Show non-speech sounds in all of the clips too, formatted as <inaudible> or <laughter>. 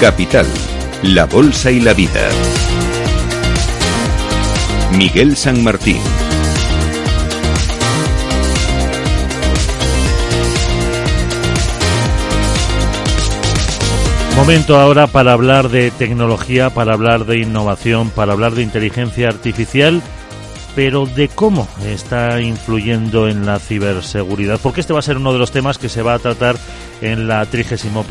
Capital, la Bolsa y la Vida. Miguel San Martín. Momento ahora para hablar de tecnología, para hablar de innovación, para hablar de inteligencia artificial, pero de cómo está influyendo en la ciberseguridad, porque este va a ser uno de los temas que se va a tratar en la 31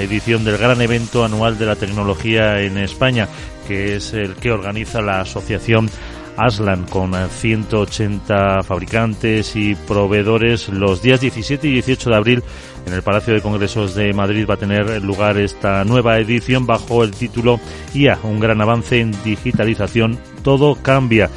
edición del gran evento anual de la tecnología en España, que es el que organiza la asociación Aslan con 180 fabricantes y proveedores. Los días 17 y 18 de abril en el Palacio de Congresos de Madrid va a tener lugar esta nueva edición bajo el título IA, un gran avance en digitalización, todo cambia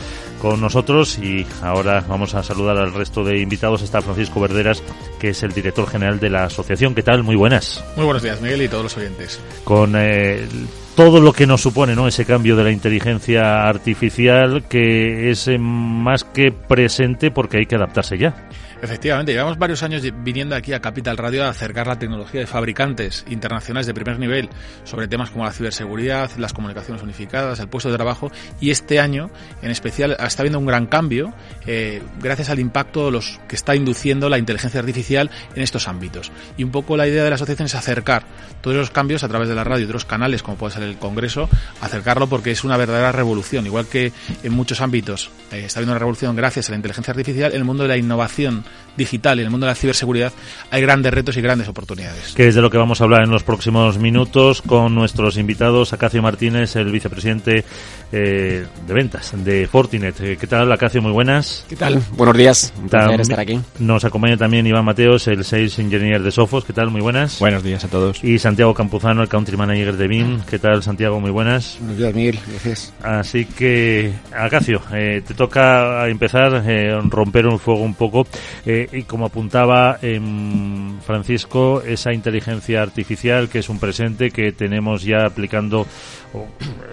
con nosotros y ahora vamos a saludar al resto de invitados. Está Francisco Verderas, que es el director general de la asociación. ¿Qué tal? Muy buenas. Muy buenos días, Miguel, y todos los oyentes. Con eh, todo lo que nos supone ¿no? ese cambio de la inteligencia artificial que es eh, más que presente porque hay que adaptarse ya. Efectivamente, llevamos varios años viniendo aquí a Capital Radio a acercar la tecnología de fabricantes internacionales de primer nivel sobre temas como la ciberseguridad, las comunicaciones unificadas, el puesto de trabajo y este año en especial está habiendo un gran cambio eh, gracias al impacto los que está induciendo la inteligencia artificial en estos ámbitos. Y un poco la idea de la asociación es acercar todos esos cambios a través de la radio y otros canales como puede ser el Congreso, acercarlo porque es una verdadera revolución, igual que en muchos ámbitos eh, está habiendo una revolución gracias a la inteligencia artificial, en el mundo de la innovación digital y en el mundo de la ciberseguridad hay grandes retos y grandes oportunidades. Que es de lo que vamos a hablar en los próximos minutos con nuestros invitados, Acacio Martínez, el vicepresidente eh, de ventas de Fortinet. Eh, ¿Qué tal, Acacio? Muy buenas. ¿Qué tal? Buenos días. Un placer estar aquí. Nos acompaña también Iván Mateos, el Sales Engineer de Sofos. ¿Qué tal? Muy buenas. Buenos días a todos. Y Santiago Campuzano, el Country Manager de BIM. ¿Qué tal, Santiago? Muy buenas. Buenos días, Miguel. Gracias. Así que, Acacio, eh, te toca empezar, eh, romper un fuego un poco. Eh, y como apuntaba en Francisco, esa inteligencia artificial que es un presente que tenemos ya aplicando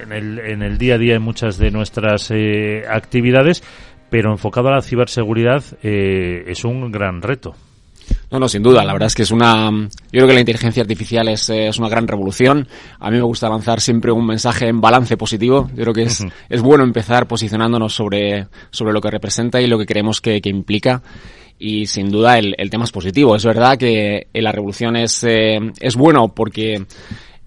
en el, en el día a día en muchas de nuestras eh, actividades, pero enfocado a la ciberseguridad eh, es un gran reto. No, no, sin duda. La verdad es que es una. Yo creo que la inteligencia artificial es, eh, es una gran revolución. A mí me gusta lanzar siempre un mensaje en balance positivo. Yo creo que es, es bueno empezar posicionándonos sobre, sobre lo que representa y lo que creemos que, que implica. Y sin duda el, el, tema es positivo. Es verdad que la revolución es, eh, es bueno porque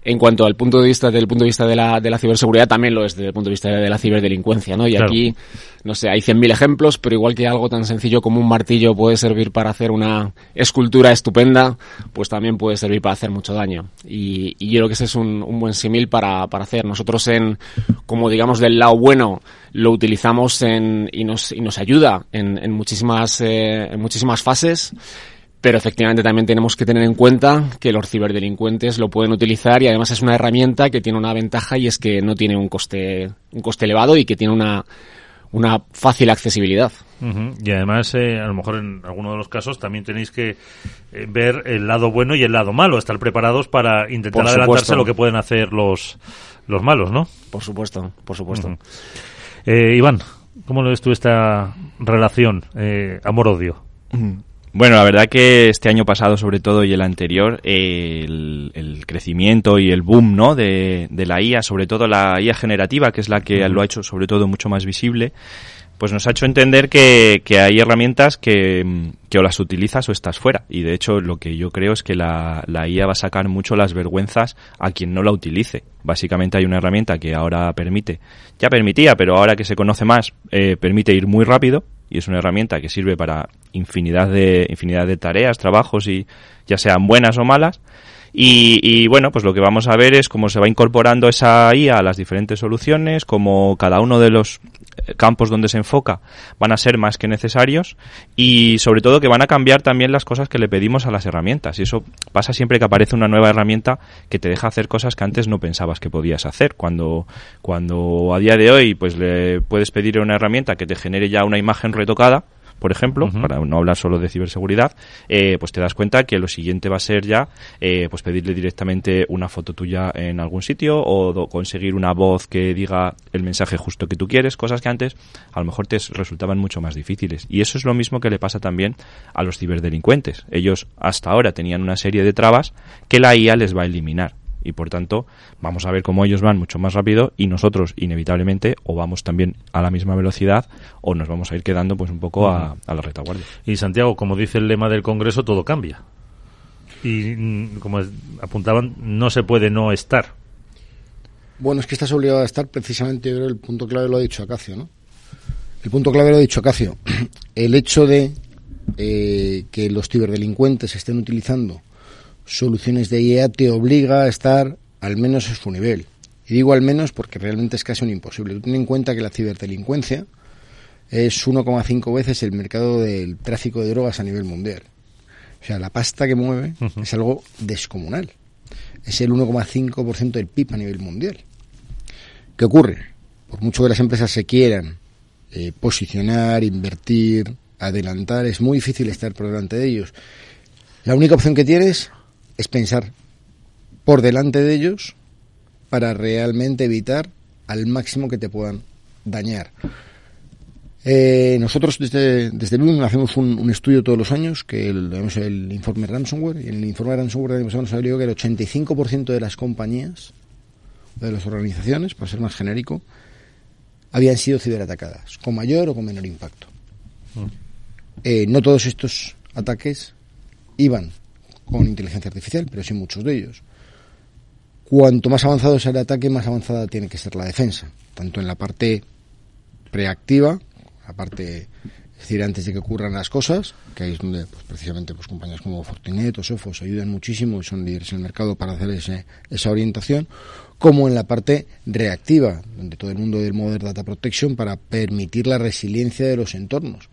en cuanto al punto de vista del punto de vista de la, de la ciberseguridad también lo es desde el punto de vista de la ciberdelincuencia, ¿no? Y Claro. aquí, no sé, hay 100.000 ejemplos, pero igual que algo tan sencillo como un martillo puede servir para hacer una escultura estupenda, pues también puede servir para hacer mucho daño. Y, y yo creo que ese es un, un buen símil para, para hacer. Nosotros en, como digamos del lado bueno, lo utilizamos en, y nos, y nos ayuda en, en muchísimas, eh, en muchísimas fases. Pero efectivamente también tenemos que tener en cuenta que los ciberdelincuentes lo pueden utilizar y además es una herramienta que tiene una ventaja y es que no tiene un coste, un coste elevado y que tiene una, una fácil accesibilidad. Y además, eh, a lo mejor en alguno de los casos también tenéis que eh, ver el lado bueno y el lado malo, estar preparados para intentar Por adelantarse supuesto. a lo que pueden hacer los, los malos, ¿no? Por supuesto, por supuesto. Eh, Iván, ¿cómo lo ves tú esta relación eh, amor-odio? Bueno, la verdad que este año pasado, sobre todo, y el anterior, eh, el, el crecimiento y el boom, ¿no? De, de la IA, sobre todo la IA generativa, que es la que lo ha hecho, sobre todo, mucho más visible, pues nos ha hecho entender que, que hay herramientas que, que o las utilizas o estás fuera. Y de hecho, lo que yo creo es que la, la IA va a sacar mucho las vergüenzas a quien no la utilice. Básicamente hay una herramienta que ahora permite, ya permitía, pero ahora que se conoce más, eh, permite ir muy rápido y es una herramienta que sirve para infinidad de infinidad de tareas, trabajos y ya sean buenas o malas. Y, bueno, pues lo que vamos a ver es cómo se va incorporando esa IA a las diferentes soluciones, cómo cada uno de los eh, campos donde se enfoca van a ser más que necesarios y sobre todo que van a cambiar también las cosas que le pedimos a las herramientas. Y eso pasa siempre que aparece una nueva herramienta que te deja hacer cosas que antes no pensabas que podías hacer. Cuando, cuando a día de hoy pues le puedes pedir una herramienta que te genere ya una imagen retocada, por ejemplo, para no hablar solo de ciberseguridad, eh, pues te das cuenta que lo siguiente va a ser ya eh, pues pedirle directamente una foto tuya en algún sitio o conseguir una voz que diga el mensaje justo que tú quieres, cosas que antes a lo mejor te resultaban mucho más difíciles. Y eso es lo mismo que le pasa también a los ciberdelincuentes. Ellos hasta ahora tenían una serie de trabas que la IA les va a eliminar. Y por tanto vamos a ver cómo ellos van mucho más rápido y nosotros inevitablemente o vamos también a la misma velocidad o nos vamos a ir quedando pues un poco a, a la retaguardia. Y Santiago, como dice el lema del Congreso, todo cambia. Y mm, como apuntaban, no se puede no estar. Bueno, es que estás obligado a estar precisamente, yo creo, el punto clave lo ha dicho Acacio, ¿no? El punto clave lo ha dicho Acacio. <clears throat> El hecho de eh, que los ciberdelincuentes estén utilizando soluciones de IA te obliga a estar al menos a su nivel. Y digo al menos porque realmente es casi un imposible. Tú ten en cuenta que la ciberdelincuencia es 1,5 veces el mercado del tráfico de drogas a nivel mundial. O sea, la pasta que mueve es algo descomunal. Es el 1,5% del PIB a nivel mundial. ¿Qué ocurre? Por mucho que las empresas se quieran eh, posicionar, invertir, adelantar, es muy difícil estar por delante de ellos. La única opción que tienes es pensar por delante de ellos para realmente evitar al máximo que te puedan dañar. Eh, nosotros desde, desde Lumen hacemos un, un estudio todos los años, que el, llamamos el informe ransomware, y en el informe ransomware nos salió que el 85% de las compañías, de las organizaciones, para ser más genérico, habían sido ciberatacadas, con mayor o con menor impacto. Eh, no todos estos ataques iban con inteligencia artificial, pero sí muchos de ellos. Cuanto más avanzado sea el ataque, más avanzada tiene que ser la defensa, tanto en la parte preactiva, la parte, es decir, antes de que ocurran las cosas, que ahí es donde pues, precisamente pues, compañías como Fortinet o Sophos ayudan muchísimo y son líderes en el mercado para hacer ese, esa orientación, como en la parte reactiva, donde todo el mundo del Modern Data Protection para permitir la resiliencia de los entornos.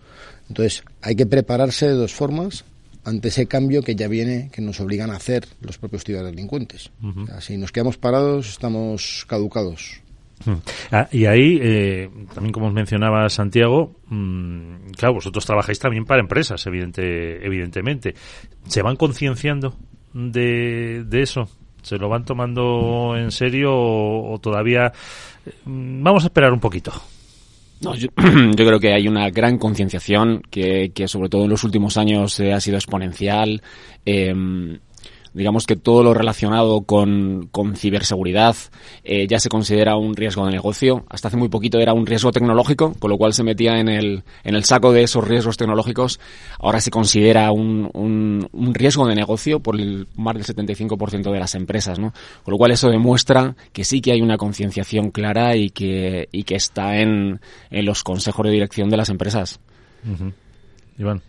Entonces, hay que prepararse de dos formas ante ese cambio que ya viene, que nos obligan a hacer los propios ciberdelincuentes. O sea, si nos quedamos parados, estamos caducados. Mm. Ah, y ahí, eh, también como os mencionaba Santiago, mm, claro, vosotros trabajáis también para empresas, evidente, evidentemente. ¿Se van concienciando de, de eso? ¿Se lo van tomando en serio o, o todavía... eh, vamos a esperar un poquito. No, yo, <clears throat> yo creo que hay una gran concienciación que, que sobre todo en los últimos años eh, ha sido exponencial. Eh, digamos que todo lo relacionado con, con ciberseguridad eh, ya se considera un riesgo de negocio. Hasta hace muy poquito era un riesgo tecnológico, con lo cual se metía en el, en el saco de esos riesgos tecnológicos. Ahora se considera un, un, un riesgo de negocio por el, más del 75% de las empresas, ¿no? Con lo cual eso demuestra que sí que hay una concienciación clara y que, y que está en, en los consejos de dirección de las empresas. Iván.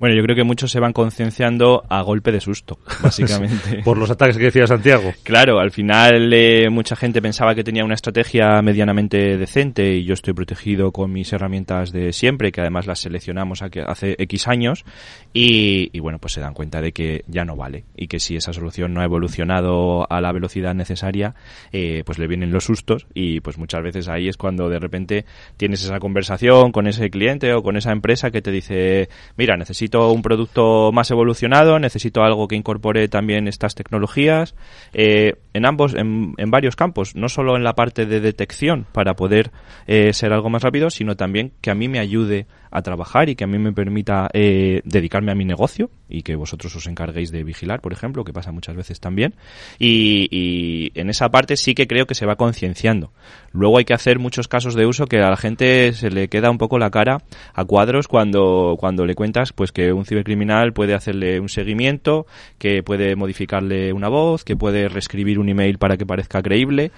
Bueno, yo creo que muchos se van concienciando a golpe de susto, <laughs> básicamente. Por los ataques que decía Santiago. Claro, al final eh, mucha gente pensaba que tenía una estrategia medianamente decente y yo estoy protegido con mis herramientas de siempre, que además las seleccionamos hace X años y, y bueno, pues se dan cuenta de que ya no vale y que si esa solución no ha evolucionado a la velocidad necesaria, eh, pues le vienen los sustos y pues muchas veces ahí es cuando de repente tienes esa conversación con ese cliente o con esa empresa que te dice, mira, necesito un producto más evolucionado, necesito algo que incorpore también estas tecnologías, eh, en ambos, en, en varios campos, no solo en la parte de detección para poder eh, ser algo más rápido, sino también que a mí me ayude a trabajar y que a mí me permita eh, dedicarme a mi negocio y que vosotros os encarguéis de vigilar, por ejemplo, que pasa muchas veces también. Y, y en esa parte sí que creo que se va concienciando. Luego hay que hacer muchos casos de uso que a la gente se le queda un poco la cara a cuadros cuando, cuando le cuentas pues que un cibercriminal puede hacerle un seguimiento, que puede modificarle una voz, que puede reescribir un email para que parezca creíble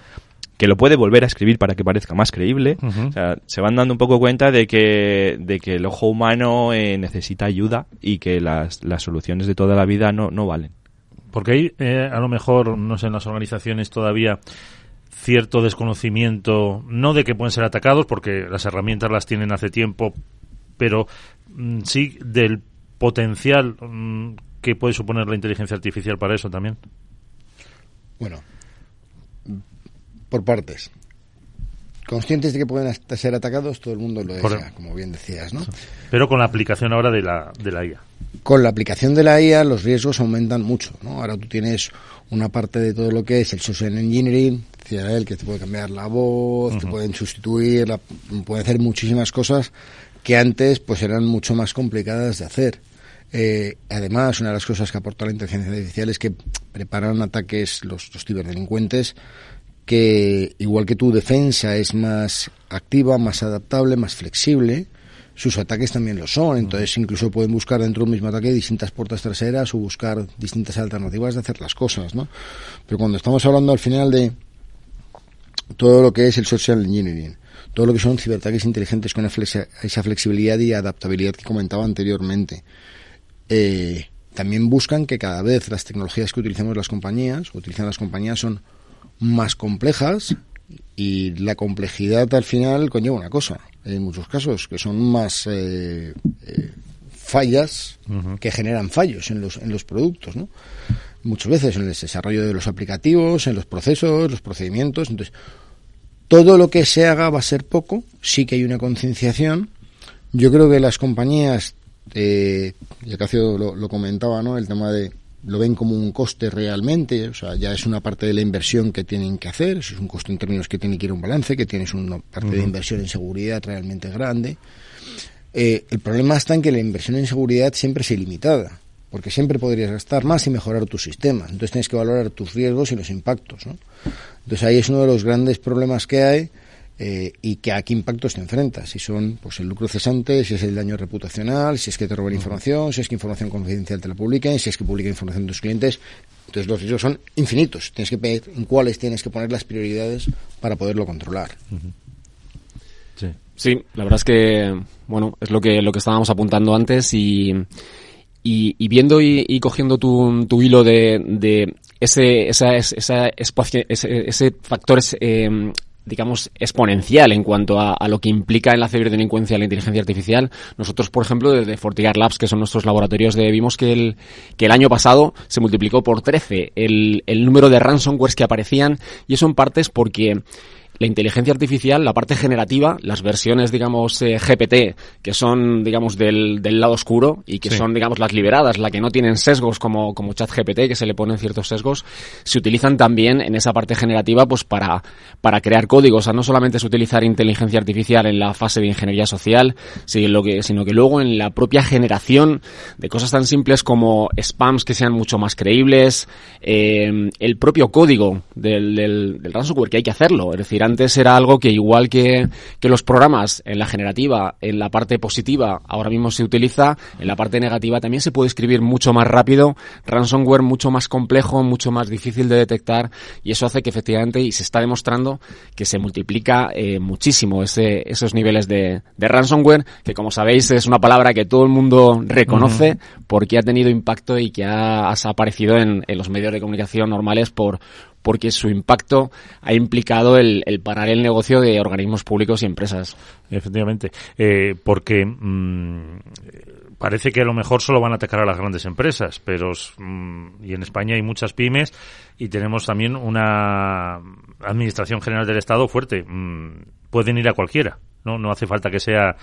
que lo puede volver a escribir para que parezca más creíble. O sea, se van dando un poco cuenta de que, de que el ojo humano eh, necesita ayuda y que las, las soluciones de toda la vida no, no valen. Porque hay, eh, a lo mejor, no sé, en las organizaciones todavía cierto desconocimiento, no de que pueden ser atacados, porque las herramientas las tienen hace tiempo, pero mm, sí del potencial mm, que puede suponer la inteligencia artificial para eso también. Bueno, por partes. Conscientes de que pueden hasta ser atacados, todo el mundo lo Por- desea, como bien decías, ¿no? Pero con la aplicación ahora de la, de la IA. Con la aplicación de la IA los riesgos aumentan mucho, ¿no? Ahora tú tienes una parte de todo lo que es el social engineering, decía él, que te puede cambiar la voz, te pueden sustituir, la- pueden hacer muchísimas cosas que antes pues eran mucho más complicadas de hacer. Eh, además, una de las cosas que aporta la inteligencia artificial es que preparan ataques los, los ciberdelincuentes que, igual que tu defensa es más activa, más adaptable, más flexible, sus ataques también lo son. Entonces, incluso pueden buscar dentro de un mismo ataque distintas puertas traseras o buscar distintas alternativas de hacer las cosas, ¿no? Pero cuando estamos hablando al final de todo lo que es el social engineering, todo lo que son ciberataques inteligentes con esa flexibilidad y adaptabilidad que comentaba anteriormente, eh, también buscan que cada vez las tecnologías que utilicemos las compañías, utilizan las compañías, son más complejas y la complejidad al final conlleva una cosa, en muchos casos, que son más eh, eh, fallas que generan fallos en los, en los productos, ¿no? Muchas veces en el desarrollo de los aplicativos, en los procesos, los procedimientos. Entonces, todo lo que se haga va a ser poco, sí que hay una concienciación. Yo creo que las compañías, eh, y Acacio lo, lo comentaba, ¿no? El tema de lo ven como un coste realmente, o sea, ya es una parte de la inversión que tienen que hacer, eso es un coste en términos que tiene que ir a un balance, que tienes una parte de inversión en seguridad realmente grande. Eh, el problema está en que la inversión en seguridad siempre es ilimitada, porque siempre podrías gastar más y mejorar tu sistema. Entonces tienes que valorar tus riesgos y los impactos. ¿no? Entonces ahí es uno de los grandes problemas que hay eh, y que a qué impactos te enfrentas. Si son pues el lucro cesante, si es el daño reputacional, si es que te roban información, si es que información confidencial te la publiquen, si es que publica información de tus clientes. Entonces los riesgos son infinitos. Tienes que ver en cuáles tienes que poner las prioridades para poderlo controlar. Sí. Sí, la verdad es que, bueno, es lo que, lo que estábamos apuntando antes y, y, viendo y, cogiendo tu, tu hilo de, de ese, esa, esa, ese, ese factor eh, digamos, exponencial en cuanto a, lo que implica en la ciberdelincuencia la inteligencia artificial. Nosotros, por ejemplo, desde Fortigar Labs, que son nuestros laboratorios, de, vimos que el, que el año pasado se multiplicó por 13 el, el número de ransomwares que aparecían y eso en parte es porque la inteligencia artificial, la parte generativa, las versiones, digamos, eh, GPT, que son, digamos, del, del, lado oscuro y que son, digamos, las liberadas, la que no tienen sesgos como, como ChatGPT, que se le ponen ciertos sesgos, se utilizan también en esa parte generativa, pues para, para crear códigos. O sea, no solamente es utilizar inteligencia artificial en la fase de ingeniería social, sino que, sino que luego en la propia generación de cosas tan simples como spams que sean mucho más creíbles, eh, el propio código del, del, del ransomware, que hay que hacerlo. Es decir, antes era algo que igual que, que los programas en la generativa, en la parte positiva, ahora mismo se utiliza, en la parte negativa también se puede escribir mucho más rápido, ransomware mucho más complejo, mucho más difícil de detectar y eso hace que efectivamente, y se está demostrando, que se multiplica eh, muchísimo ese, esos niveles de, de, ransomware, que como sabéis es una palabra que todo el mundo reconoce porque ha tenido impacto y que ha, ha aparecido en, en los medios de comunicación normales por porque su impacto ha implicado el, parar el negocio de organismos públicos y empresas. Efectivamente, eh, porque mmm, parece que a lo mejor solo van a atacar a las grandes empresas, pero mmm, y en España hay muchas pymes y tenemos también una administración general del Estado fuerte. Mmm, pueden ir a cualquiera, no no hace falta que sea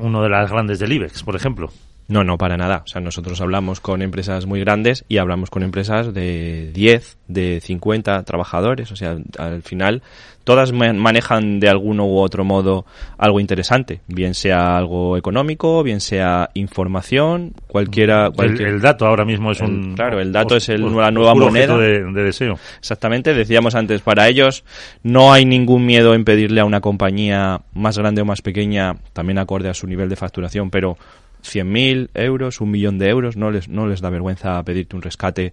uno de las grandes del IBEX, por ejemplo. No, no, para nada. O sea, nosotros hablamos con empresas muy grandes y hablamos con empresas de 10, de 50 trabajadores. O sea, al final todas manejan de alguno u otro modo algo interesante, bien sea algo económico, bien sea información, cualquiera. cualquier... El, el, dato ahora mismo es un. Claro, el dato es el, la nueva moneda. De, de, deseo. Exactamente, decíamos antes, para ellos no hay ningún miedo en pedirle a una compañía más grande o más pequeña, también acorde a su nivel de facturación, pero 100.000 euros, un millón de euros, no les, no les da vergüenza pedirte un rescate,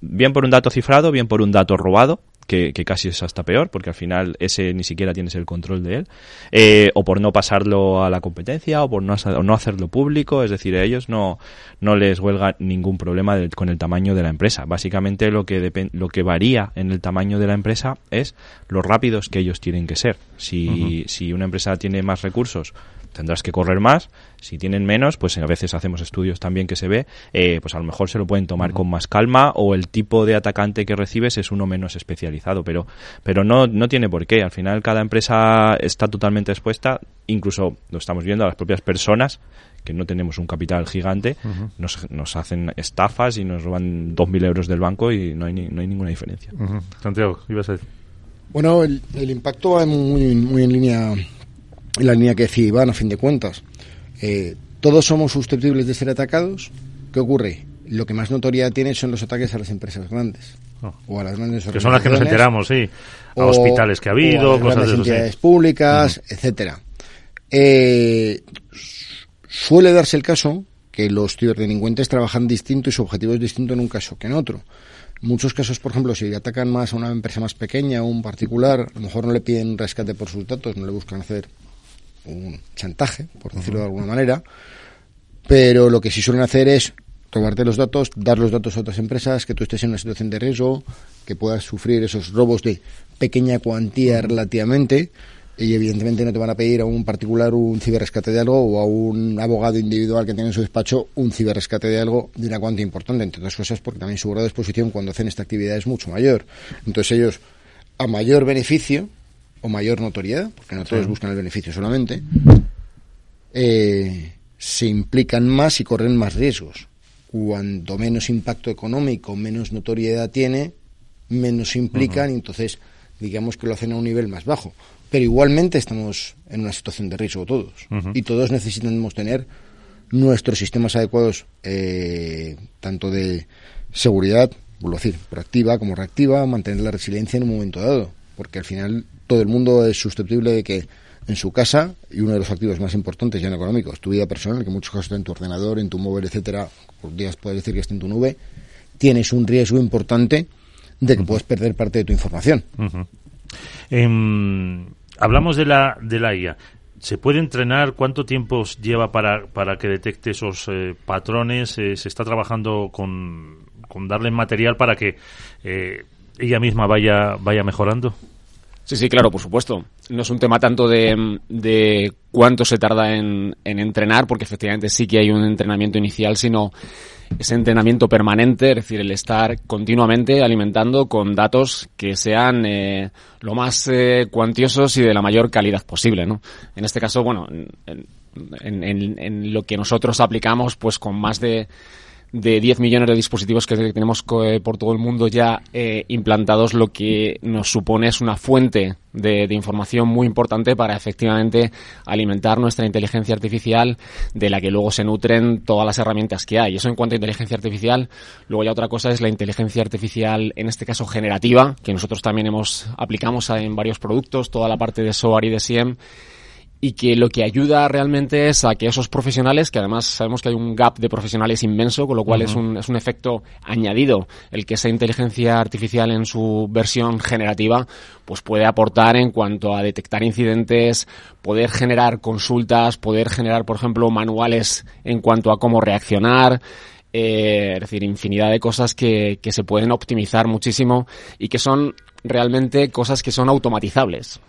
bien por un dato cifrado, bien por un dato robado, que, que, casi es hasta peor, porque al final ese ni siquiera tienes el control de él, eh, o por no pasarlo a la competencia, o por no, o no hacerlo público, es decir, a ellos no, no les huelga ningún problema con el tamaño de la empresa. Básicamente lo que, lo que varía en el tamaño de la empresa es lo rápidos que ellos tienen que ser. Si, uh -huh. si una empresa tiene más recursos, tendrás que correr más. Si tienen menos, pues a veces hacemos estudios también que se ve, eh, pues a lo mejor se lo pueden tomar uh -huh. con más calma o el tipo de atacante que recibes es uno menos especializado, pero, pero no, no tiene por qué. Al final cada empresa está totalmente expuesta, incluso lo estamos viendo a las propias personas que no tenemos un capital gigante, uh -huh. nos, nos, hacen estafas y nos roban 2.000 euros del banco y no hay, ni, no hay ninguna diferencia. Uh -huh. Santiago, ibas a decir. Bueno, el, el impacto va muy, muy en línea en la línea que decía Iván, a fin de cuentas. Eh, todos somos susceptibles de ser atacados, ¿Qué ocurre? Lo que más notoriedad tiene son los ataques a las empresas grandes. Oh. O a las grandes Que son las que nos enteramos, sí. A o- hospitales que ha o habido, a las cosas de eso, sí. entidades públicas, etcétera. Eh, suele darse el caso que los ciberdelincuentes trabajan distinto y su objetivo es distinto en un caso que en otro. En muchos casos, por ejemplo, si atacan más a una empresa más pequeña o un particular, a lo mejor no le piden rescate por sus datos, no le buscan hacer un chantaje, por decirlo de alguna manera, pero lo que sí suelen hacer es robarte los datos, dar los datos a otras empresas, que tú estés en una situación de riesgo, que puedas sufrir esos robos de pequeña cuantía relativamente, y evidentemente no te van a pedir a un particular un ciberrescate de algo o a un abogado individual que tiene en su despacho un ciberrescate de algo de una cuantía importante, entre otras cosas porque también su grado de exposición cuando hacen esta actividad es mucho mayor. Entonces ellos, a mayor beneficio o mayor notoriedad, porque no todos buscan el beneficio solamente, eh, se implican más y corren más riesgos. Cuanto menos impacto económico, menos notoriedad tiene, menos se implican y entonces digamos que lo hacen a un nivel más bajo. Pero igualmente estamos en una situación de riesgo todos. Y todos necesitamos tener nuestros sistemas adecuados, eh, tanto de seguridad, vuelvo a decir, proactiva como reactiva, mantener la resiliencia en un momento dado, porque al final todo el mundo es susceptible de que en su casa, y uno de los activos más importantes ya no económicos, tu vida personal, que en muchos casos está en tu ordenador, en tu móvil, etcétera, por días puedes decir que está en tu nube, tienes un riesgo importante de que puedes perder parte de tu información. Em, hablamos de la, de la IA. ¿Se puede entrenar? ¿Cuánto tiempo lleva para, para que detecte esos eh, patrones? Eh, ¿Se está trabajando con, con darle material para que eh, ella misma vaya, vaya mejorando? Sí, sí, claro, por supuesto. No es un tema tanto de, de cuánto se tarda en, en entrenar, porque efectivamente sí que hay un entrenamiento inicial, sino ese entrenamiento permanente, es decir, el estar continuamente alimentando con datos que sean eh, lo más eh, cuantiosos y de la mayor calidad posible, ¿no? En este caso, bueno, en, en- en- en lo que nosotros aplicamos, pues con más de de 10 millones de dispositivos que tenemos eh, por todo el mundo ya eh, implantados, lo que nos supone es una fuente de, información muy importante para efectivamente alimentar nuestra inteligencia artificial, de la que luego se nutren todas las herramientas que hay. Eso en cuanto a inteligencia artificial. Luego ya otra cosa es la inteligencia artificial, en este caso generativa, que nosotros también hemos aplicamos en varios productos, toda la parte de SOAR y de SIEM y que lo que ayuda realmente es a que esos profesionales, que además sabemos que hay un gap de profesionales inmenso, con lo cual es, un, es un efecto añadido. El que esa inteligencia artificial en su versión generativa pues puede aportar en cuanto a detectar incidentes, poder generar consultas, poder generar, por ejemplo, manuales en cuanto a cómo reaccionar, eh, es decir, infinidad de cosas que, que se pueden optimizar muchísimo y que son realmente cosas que son automatizables.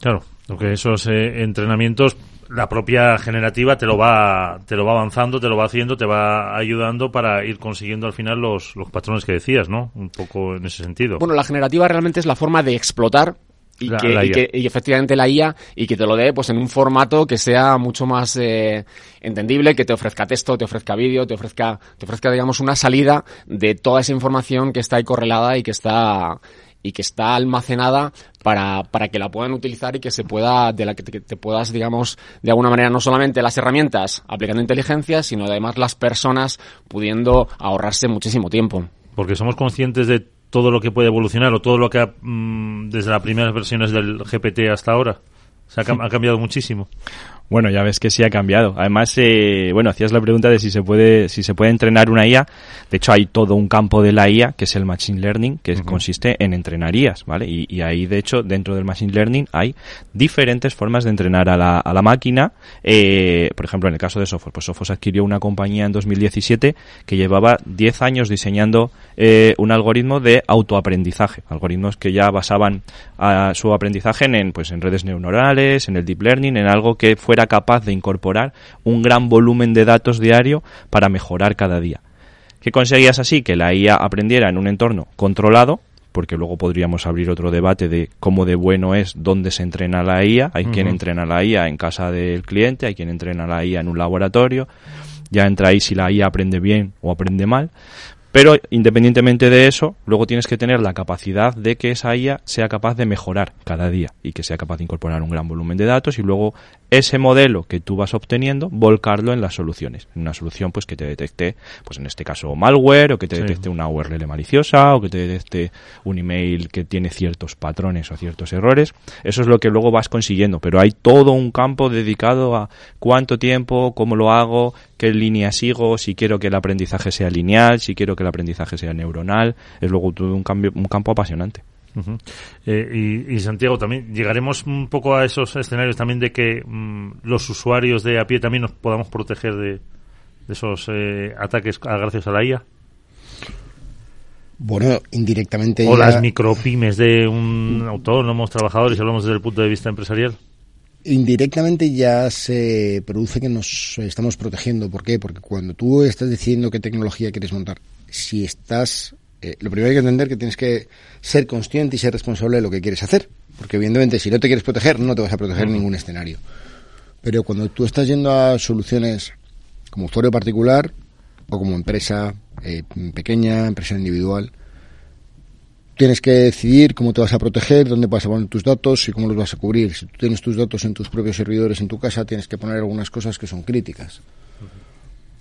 Claro, porque esos eh, entrenamientos, la propia generativa te lo va te lo va avanzando, te lo va haciendo, te va ayudando para ir consiguiendo al final los, los patrones que decías, ¿no? Un poco en ese sentido. Bueno, la generativa realmente es la forma de explotar y, La- que, la y IA. que- y efectivamente la IA y que te lo dé pues en un formato que sea mucho más eh, entendible, que te ofrezca texto, te ofrezca vídeo, te ofrezca, te ofrezca digamos una salida de toda esa información que está ahí correlada y que está y que está almacenada para, para que la puedan utilizar y que se pueda, de la que te, te puedas, digamos, de alguna manera, no solamente las herramientas aplicando inteligencia, sino además las personas pudiendo ahorrarse muchísimo tiempo. Porque somos conscientes de todo lo que puede evolucionar o todo lo que ha, mm, desde las primeras versiones del GPT hasta ahora. Se ha, cam- ha cambiado muchísimo. Bueno, ya ves que sí ha cambiado. Además, eh, bueno, hacías la pregunta de si se puede, si se puede entrenar una IA. De hecho, hay todo un campo de la IA que es el Machine Learning, que consiste en entrenar IAs, ¿vale? Y, y ahí, de hecho, dentro del Machine Learning hay diferentes formas de entrenar a la, a la máquina. Eh, por ejemplo, en el caso de Sophos, pues Sophos adquirió una compañía en 2017 que llevaba 10 años diseñando eh, un algoritmo de autoaprendizaje. Algoritmos que ya basaban a su aprendizaje en, pues, en redes neuronales, en el deep learning, en algo que fuera capaz de incorporar un gran volumen de datos diario para mejorar cada día. ¿Qué conseguías así? Que la IA aprendiera en un entorno controlado, porque luego podríamos abrir otro debate de cómo de bueno es dónde se entrena la IA. Hay quien entrena la IA en casa del cliente, hay quien entrena la IA en un laboratorio. Ya entra ahí si la IA aprende bien o aprende mal. Pero independientemente de eso, luego tienes que tener la capacidad de que esa IA sea capaz de mejorar cada día y que sea capaz de incorporar un gran volumen de datos y luego ese modelo que tú vas obteniendo, volcarlo en las soluciones. Una solución pues que te detecte, pues en este caso malware, o que te detecte una URL maliciosa, o que te detecte un email que tiene ciertos patrones o ciertos errores. Eso es lo que luego vas consiguiendo, pero hay todo un campo dedicado a cuánto tiempo, cómo lo hago, qué línea sigo, si quiero que el aprendizaje sea lineal, si quiero que el aprendizaje sea neuronal. Es luego todo un, cambio, un campo apasionante. Eh, y, Santiago, también llegaremos un poco a esos escenarios también de que mm, los usuarios de a pie también nos podamos proteger de, esos eh, ataques gracias a la IA. Bueno, indirectamente. O las micropymes de un autónomos, trabajadores, hablamos desde el punto de vista empresarial. Indirectamente ya se produce que nos estamos protegiendo. ¿Por qué? Porque cuando tú estás diciendo qué tecnología quieres montar, si estás eh, lo primero hay que entender que tienes que ser consciente y ser responsable de lo que quieres hacer. Porque evidentemente si no te quieres proteger, no te vas a proteger en ningún escenario. Pero cuando tú estás yendo a soluciones como usuario particular o como empresa eh, pequeña, empresa individual, tienes que decidir cómo te vas a proteger, dónde vas a poner tus datos y cómo los vas a cubrir. Si tú tienes tus datos en tus propios servidores en tu casa, tienes que poner algunas cosas que son críticas.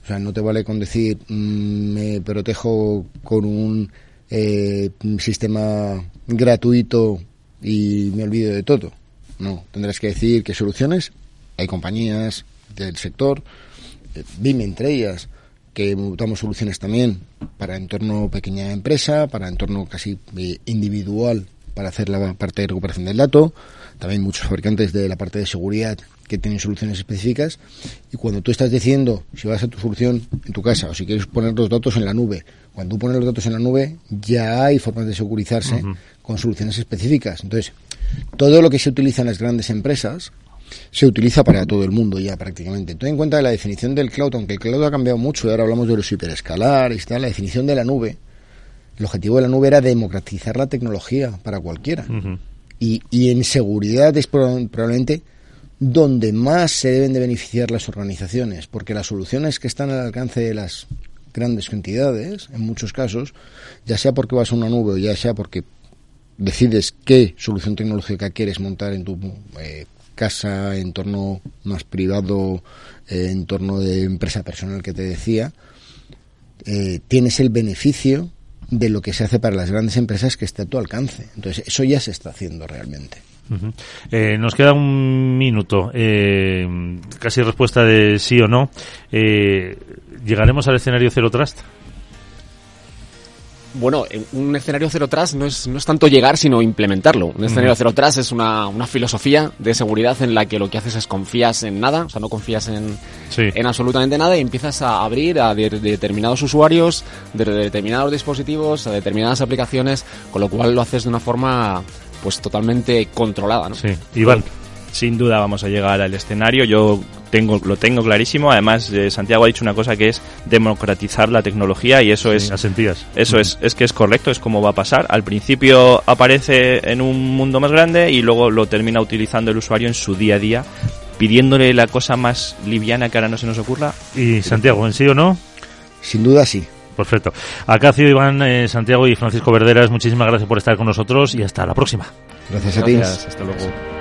O sea, no te vale con decir mm, me protejo con un eh, sistema gratuito y me olvido de todo. No, tendrás que decir qué soluciones. Hay compañías del sector, eh, BIM entre ellas, que damos soluciones también para entorno pequeña empresa, para entorno casi eh, individual para hacer la parte de recuperación del dato. También muchos fabricantes de la parte de seguridad que tienen soluciones específicas y cuando tú estás diciendo si vas a tu solución en tu casa o si quieres poner los datos en la nube, cuando tú pones los datos en la nube ya hay formas de segurizarse con soluciones específicas. Entonces, todo lo que se utiliza en las grandes empresas se utiliza para todo el mundo ya prácticamente. Ten en cuenta la definición del cloud, aunque el cloud ha cambiado mucho y ahora hablamos de los hiperescalares y tal, la definición de la nube, el objetivo de la nube era democratizar la tecnología para cualquiera. Y, y en seguridad es probablemente donde más se deben de beneficiar las organizaciones, porque las soluciones que están al alcance de las grandes entidades, en muchos casos, ya sea porque vas a una nube o ya sea porque decides qué solución tecnológica quieres montar en tu eh, casa, entorno más privado, eh, entorno de empresa personal que te decía, eh, tienes el beneficio de lo que se hace para las grandes empresas que esté a tu alcance. Entonces, eso ya se está haciendo realmente. Eh, nos queda un minuto, eh, casi respuesta de sí o no. Eh, ¿Llegaremos al escenario Zero Trust? Bueno, un escenario Zero Trust no es, no es tanto llegar, sino implementarlo. Un escenario Zero Trust es una, una, filosofía de seguridad en la que lo que haces es confías en nada, o sea, no confías en, en absolutamente nada y empiezas a abrir a determinados usuarios, de determinados dispositivos, a determinadas aplicaciones, con lo cual lo haces de una forma pues totalmente controlada, ¿no? Sí. Iván. Sin duda vamos a llegar al escenario. Yo tengo, lo tengo clarísimo. Además, eh, Santiago ha dicho una cosa que es democratizar la tecnología y eso es. Asentías. Eso es, es que es correcto, es como va a pasar. Al principio aparece en un mundo más grande y luego lo termina utilizando el usuario en su día a día, pidiéndole la cosa más liviana que ahora no se nos ocurra. ¿Y Santiago, en sí o no? Sin duda sí. Perfecto. Acacio, Iván, eh, Santiago y Francisco Verderas, muchísimas gracias por estar con nosotros y hasta la próxima. Gracias a ti. Hasta luego.